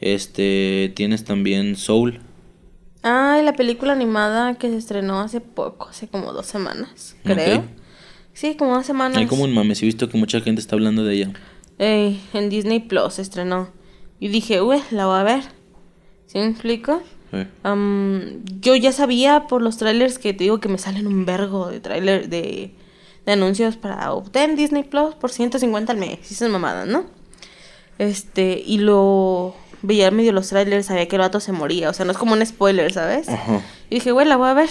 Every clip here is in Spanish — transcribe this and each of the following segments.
Este, tienes también Soul. Ah, la película animada que se estrenó hace poco, hace como dos semanas, creo. Sí, como dos semanas. Hay como un mames, he visto que mucha gente está hablando de ella. Ey, en Disney Plus se estrenó. Y dije, uy, la voy a ver. ¿Sí me explico? Am, yo ya sabía por los trailers que te digo que me salen un vergo de trailer de, de anuncios para obtener Disney Plus por 150 al mes. Esas mamadas, ¿no? Este, y lo veía medio los trailers, sabía que el vato se moría. O sea, no es como un spoiler, ¿sabes? Ajá. Y dije, güey, la voy a ver.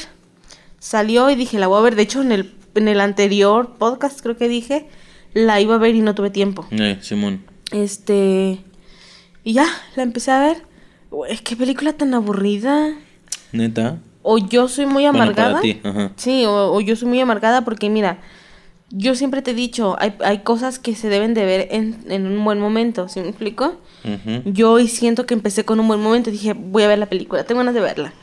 Salió y dije, la voy a ver. De hecho, en el, en el anterior podcast creo que dije, la iba a ver y no tuve tiempo. Eh, Simón. Este. Y ya, la empecé a ver. Güey, qué película tan aburrida. Neta. O yo soy muy Bueno, amargada. para ti, ajá. Sí, o, o yo soy muy amargada porque mira, yo siempre te he dicho, hay, hay cosas que se deben de ver en, en un buen momento, ¿sí me explico? Ujú. Yo hoy siento que empecé con un buen momento dije, voy a ver la película, tengo ganas de verla.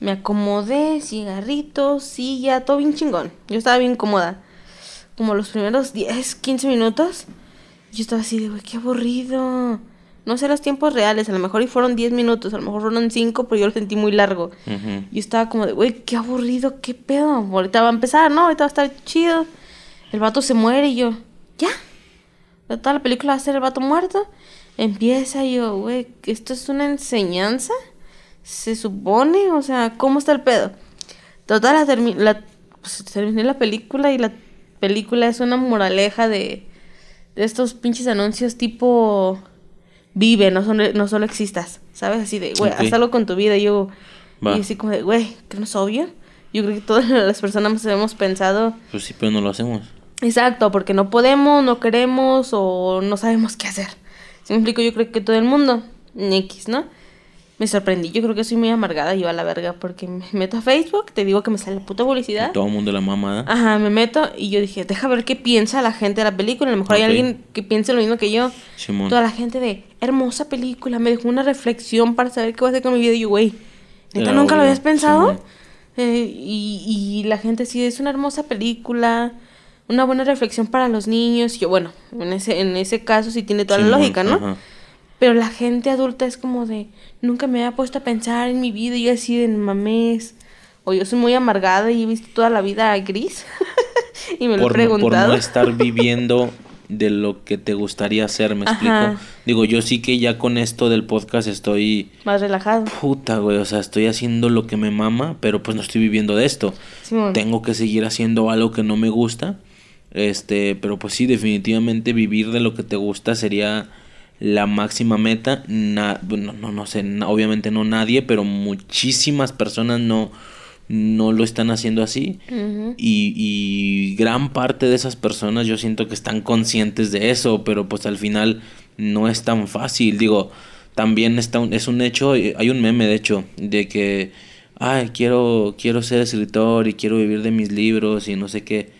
Me acomodé, cigarritos, silla, todo bien chingón. Yo estaba bien cómoda. Como los primeros 10, 15 minutos, yo estaba así de, güey, qué aburrido. No sé los tiempos reales, a lo mejor y fueron 10 minutos, a lo mejor fueron 5, pero yo lo sentí muy largo. Ujú. Yo estaba como de, güey, qué aburrido, qué pedo. Ahorita va a empezar, ¿no? Ahorita va a estar chido. El vato se muere y yo, ya. Toda la película va a ser el vato muerto. Empieza y yo, güey, ¿esto es una enseñanza? Se supone, o sea, ¿cómo está el pedo? Total, la, termi- la pues, terminé la película y la película es una moraleja de, de estos pinches anuncios tipo vive, no, son, no solo existas, ¿sabes? Así de, güey, haz algo con tu vida. Y yo, Va. y así como de, güey, que no es obvio. Yo creo que todas las personas hemos pensado, Pues sí, pero no lo hacemos. Exacto, porque no podemos, no queremos o no sabemos qué hacer. Si me explico, yo creo que todo el mundo, X, ¿no? Me sorprendí, yo creo que soy muy amargada yo a la verga, porque me meto a Facebook, te digo que me sale puta publicidad. Todo el mundo la mamada. Ajá, me meto y yo dije, deja ver qué piensa la gente de la película. A lo mejor hay alguien que piense lo mismo que yo. Simón. Toda la gente de, hermosa película, me dejó una reflexión para saber qué voy a hacer con mi vida. Y yo, güey, ¿neta Era nunca lo habías pensado? Eh, y, y la gente sí, es una hermosa película, una buena reflexión para los niños. Y yo, bueno, en ese, en ese caso sí tiene toda la lógica, ¿no? ajá. Pero la gente adulta es como de, nunca me había puesto a pensar en mi vida y yo así de mames. O yo soy muy amargada y he visto toda la vida gris. y me lo he por, no- por preguntado. no estar viviendo de lo que te gustaría hacer, me Ajá. explico. Digo, yo sí que ya con esto del podcast estoy Más relajado. puta, güey, o sea, estoy haciendo lo que me mama, pero pues no estoy viviendo de esto. Tengo que seguir haciendo algo que no me gusta. Este, pero pues sí, definitivamente vivir de lo que te gusta sería la máxima meta. Na- bueno, no, no sé, obviamente no nadie, pero muchísimas personas no, no lo están haciendo así. Y, y gran parte de esas personas yo siento que están conscientes de eso, pero pues al final no es tan fácil. Digo, también está un- es un hecho, eh, hay un meme de hecho, de que, ay, quiero, quiero ser escritor y quiero vivir de mis libros y no sé qué,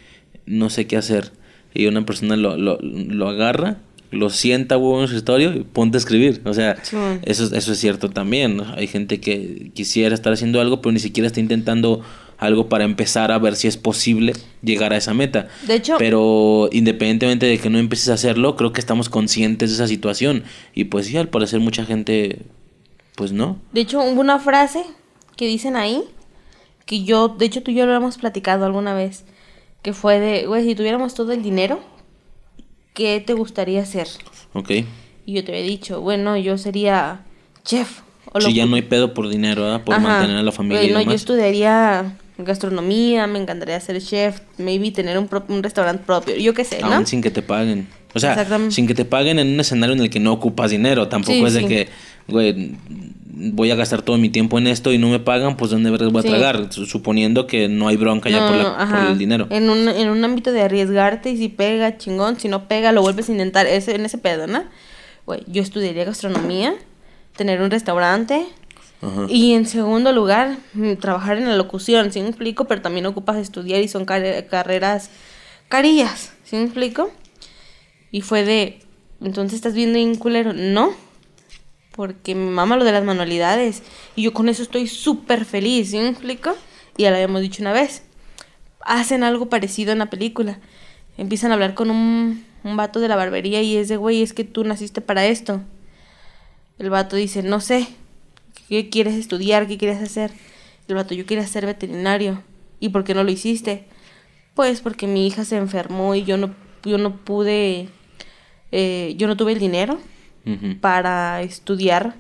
no sé qué hacer. Y una persona lo, lo, lo agarra, lo sienta huevo en su escritorio y ponte a escribir. O sea, eso, eso es cierto también. ¿no? Hay gente que quisiera estar haciendo algo, pero ni siquiera está intentando algo para empezar a ver si es posible llegar a esa meta. De hecho- pero independientemente de que no empieces a hacerlo, creo que estamos conscientes de esa situación. Y pues sí, al parecer mucha gente, pues no. De hecho, hubo una frase que dicen ahí, que yo, de hecho tú y yo lo hemos platicado alguna vez, que fue de, güey, si tuviéramos todo el dinero, ¿qué te gustaría hacer? Ok. Y yo te había dicho, bueno, yo sería chef. O Si lo- ya no hay pedo por dinero, ¿verdad? Por Ajá. mantener a la familia y no, yo estudiaría gastronomía, me encantaría ser chef, maybe tener un, pro- un restaurante propio, yo qué sé, ¿no? Aún sin que te paguen. O sea, sin que te paguen en un escenario en el que no ocupas dinero. Tampoco Sí, es de sí. que, güey, voy a gastar todo mi tiempo en esto y no me pagan, pues ¿dónde vergas voy a Sí. tragar? Su- Suponiendo que no hay bronca ya por, la- por el dinero. En un, en un ámbito de arriesgarte y si pega, chingón, si no pega, lo vuelves a intentar, ese, en ese pedo, ¿no? Güey, yo estudiaría gastronomía, tener un restaurante Ajá. y en segundo lugar, mm, trabajar en la locución, ¿sí me explico? Pero también ocupas estudiar y son car- carreras carillas, ¿sí me explico? Y fue de, entonces estás viendo un culero, no, porque me mama lo de las manualidades y yo con eso estoy súper feliz, ¿sí me explico? Y ya lo habíamos dicho una vez. Hacen algo parecido en la película. Empiezan a hablar con un, un vato de la barbería y es de, güey, es que tú naciste para esto. El vato dice, no sé, ¿qué quieres estudiar? ¿Qué quieres hacer? El vato, yo quería ser veterinario. ¿Y por qué no lo hiciste? Pues porque mi hija se enfermó y yo no, yo no pude, eh, yo no tuve el dinero Para estudiar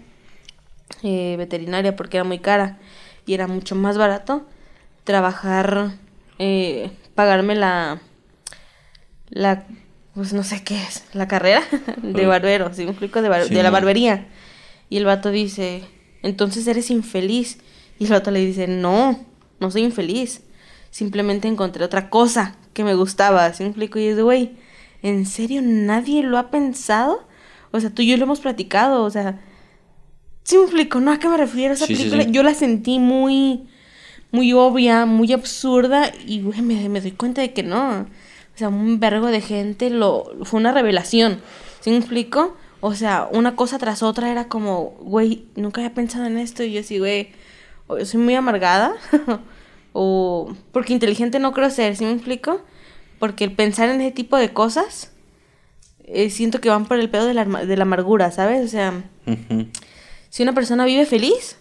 eh, veterinaria porque era muy cara y era mucho más barato trabajar, eh, pagarme la, la, pues no sé qué es, la carrera de barbero, ¿sí explico? De, bar- Sí, de la barbería. Y el vato dice, entonces eres infeliz. Y el vato le dice, no, no soy infeliz. Simplemente encontré otra cosa que me gustaba, ¿sí explico? Y es de, güey, ¿en serio nadie lo ha pensado? O sea, tú y yo lo hemos platicado, o sea, ¿sí me explico? ¿No? ¿A qué me refiero? Esa Sí, película sí. yo la sentí muy, muy obvia, muy absurda y, güey, me, me doy cuenta de que no. O sea, un vergo de gente lo... Fue una revelación, ¿sí me explico? O sea, una cosa tras otra era como, güey, nunca había pensado en esto y yo así, güey, o yo soy muy amargada o porque inteligente no creo ser, ¿sí me explico? Porque el pensar en ese tipo de cosas eh, siento que van por el pedo de la, de la amargura, ¿sabes? O sea, si una persona vive feliz,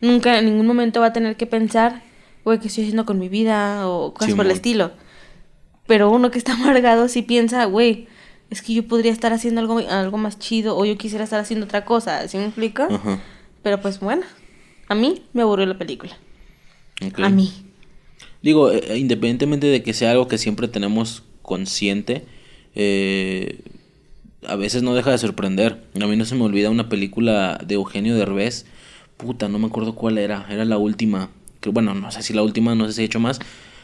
nunca en ningún momento va a tener que pensar, güey, ¿qué estoy haciendo con mi vida? o cosas por el estilo. Pero uno que está amargado sí piensa, güey, es que yo podría estar haciendo algo, algo más chido o yo quisiera estar haciendo otra cosa, ¿sí me explico? Ajá. Pero pues bueno, a mí me aburrió la película. A mí. Digo, eh, independientemente de que sea algo que siempre tenemos consciente, eh, a veces no deja de sorprender. A mí no se me olvida una película de Eugenio Derbez. Puta, no me acuerdo cuál era. Era la última. Que, bueno, no sé si la última, no sé si he hecho más.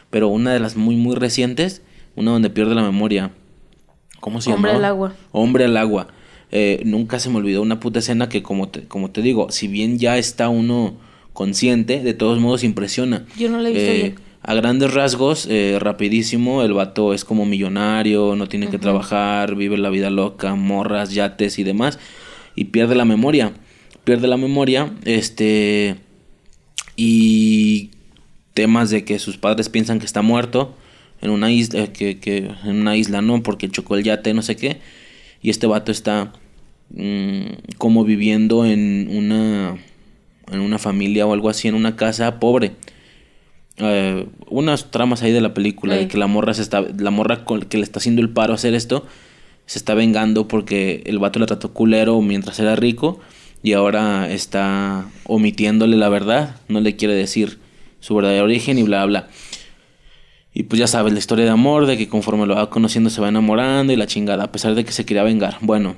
Pero una de las muy, muy recientes. Una donde pierde la memoria. ¿Cómo se llama? Hombre al agua. Hombre al agua. Eh, nunca se me olvidó una puta escena que, como te, como te digo, si bien ya está uno consciente, de todos modos impresiona. Yo no la he visto Eh, bien. A grandes rasgos, eh, rapidísimo, el vato es como millonario, no tiene que trabajar, vive la vida loca, morras, yates y demás, y pierde la memoria. Pierde la memoria, este. Y temas de que sus padres piensan que está muerto en una isla, eh, que, que en una isla no, porque chocó el yate, no sé qué. Y este vato está mm, como viviendo en una, en una familia o algo así, en una casa pobre. Eh, unas tramas ahí de la película de que la morra se está la morra con- que le está haciendo el paro a hacer esto se está vengando porque el vato le trató culero mientras era rico y ahora está omitiéndole la verdad, no le quiere decir su verdadero origen y bla bla. Y pues ya sabes, la historia de amor, de que conforme lo va conociendo se va enamorando y la chingada, a pesar de que se quería vengar. Bueno,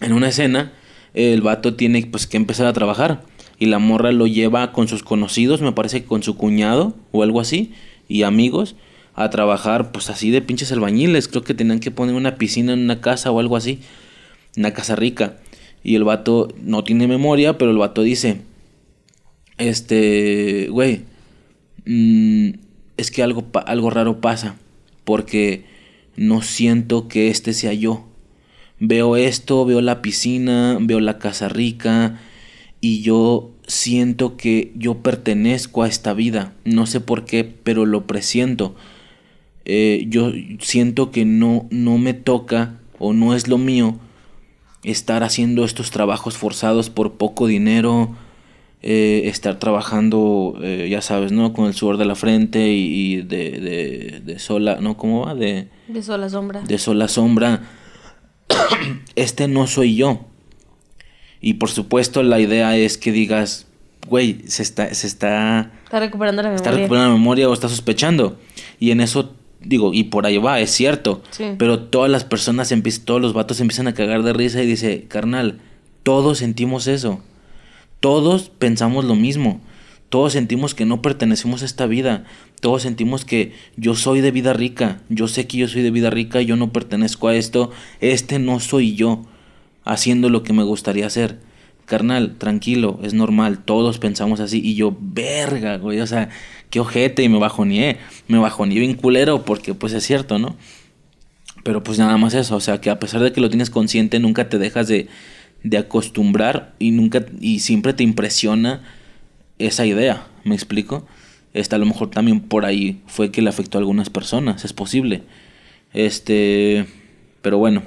en una escena, el vato tiene pues que empezar a trabajar. Y la morra lo lleva con sus conocidos, me parece que con su cuñado o algo así, y amigos, a trabajar pues así de pinches albañiles. Creo que tenían que poner una piscina en una casa o algo así, una casa rica. Y el vato no tiene memoria, pero el vato dice, este, güey, mm, es que algo, algo raro pasa, porque no siento que este sea yo. Veo esto, veo la piscina, veo la casa rica y yo siento que yo pertenezco a esta vida. No sé por qué, pero lo presiento. Eh, yo siento que no, no me toca o no es lo mío estar haciendo estos trabajos forzados por poco dinero, eh, estar trabajando, eh, ya sabes, ¿no? Con el sudor de la frente y, y de, de, de sola, ¿no? ¿Cómo va? De, De sola sombra. de sola sombra. este no soy yo. Y por supuesto la idea es que digas, güey, se está, se está, Está recuperando la memoria. está recuperando la memoria o está sospechando. Y en eso, digo, y por ahí va, es cierto. Sí. Pero todas las personas, todos los vatos empiezan a cagar de risa y dice, carnal, todos sentimos eso. Todos pensamos lo mismo. Todos sentimos que no pertenecemos a esta vida. Todos sentimos que yo soy de vida rica. Yo sé que yo soy de vida rica. Yo no pertenezco a esto. Este no soy yo. Haciendo lo que me gustaría hacer. Carnal, tranquilo, es normal. Todos pensamos así. Y yo, verga, güey. O sea, qué ojete. Y me bajoneé. Me bajoneé bien culero. Porque pues es cierto, ¿no? Pero pues nada más eso. O sea, que a pesar de que lo tienes consciente, nunca te dejas de, de acostumbrar. Y nunca. Y siempre te impresiona esa idea, ¿me explico? Esta a lo mejor también por ahí fue que le afectó a algunas personas, es posible. Este, pero bueno,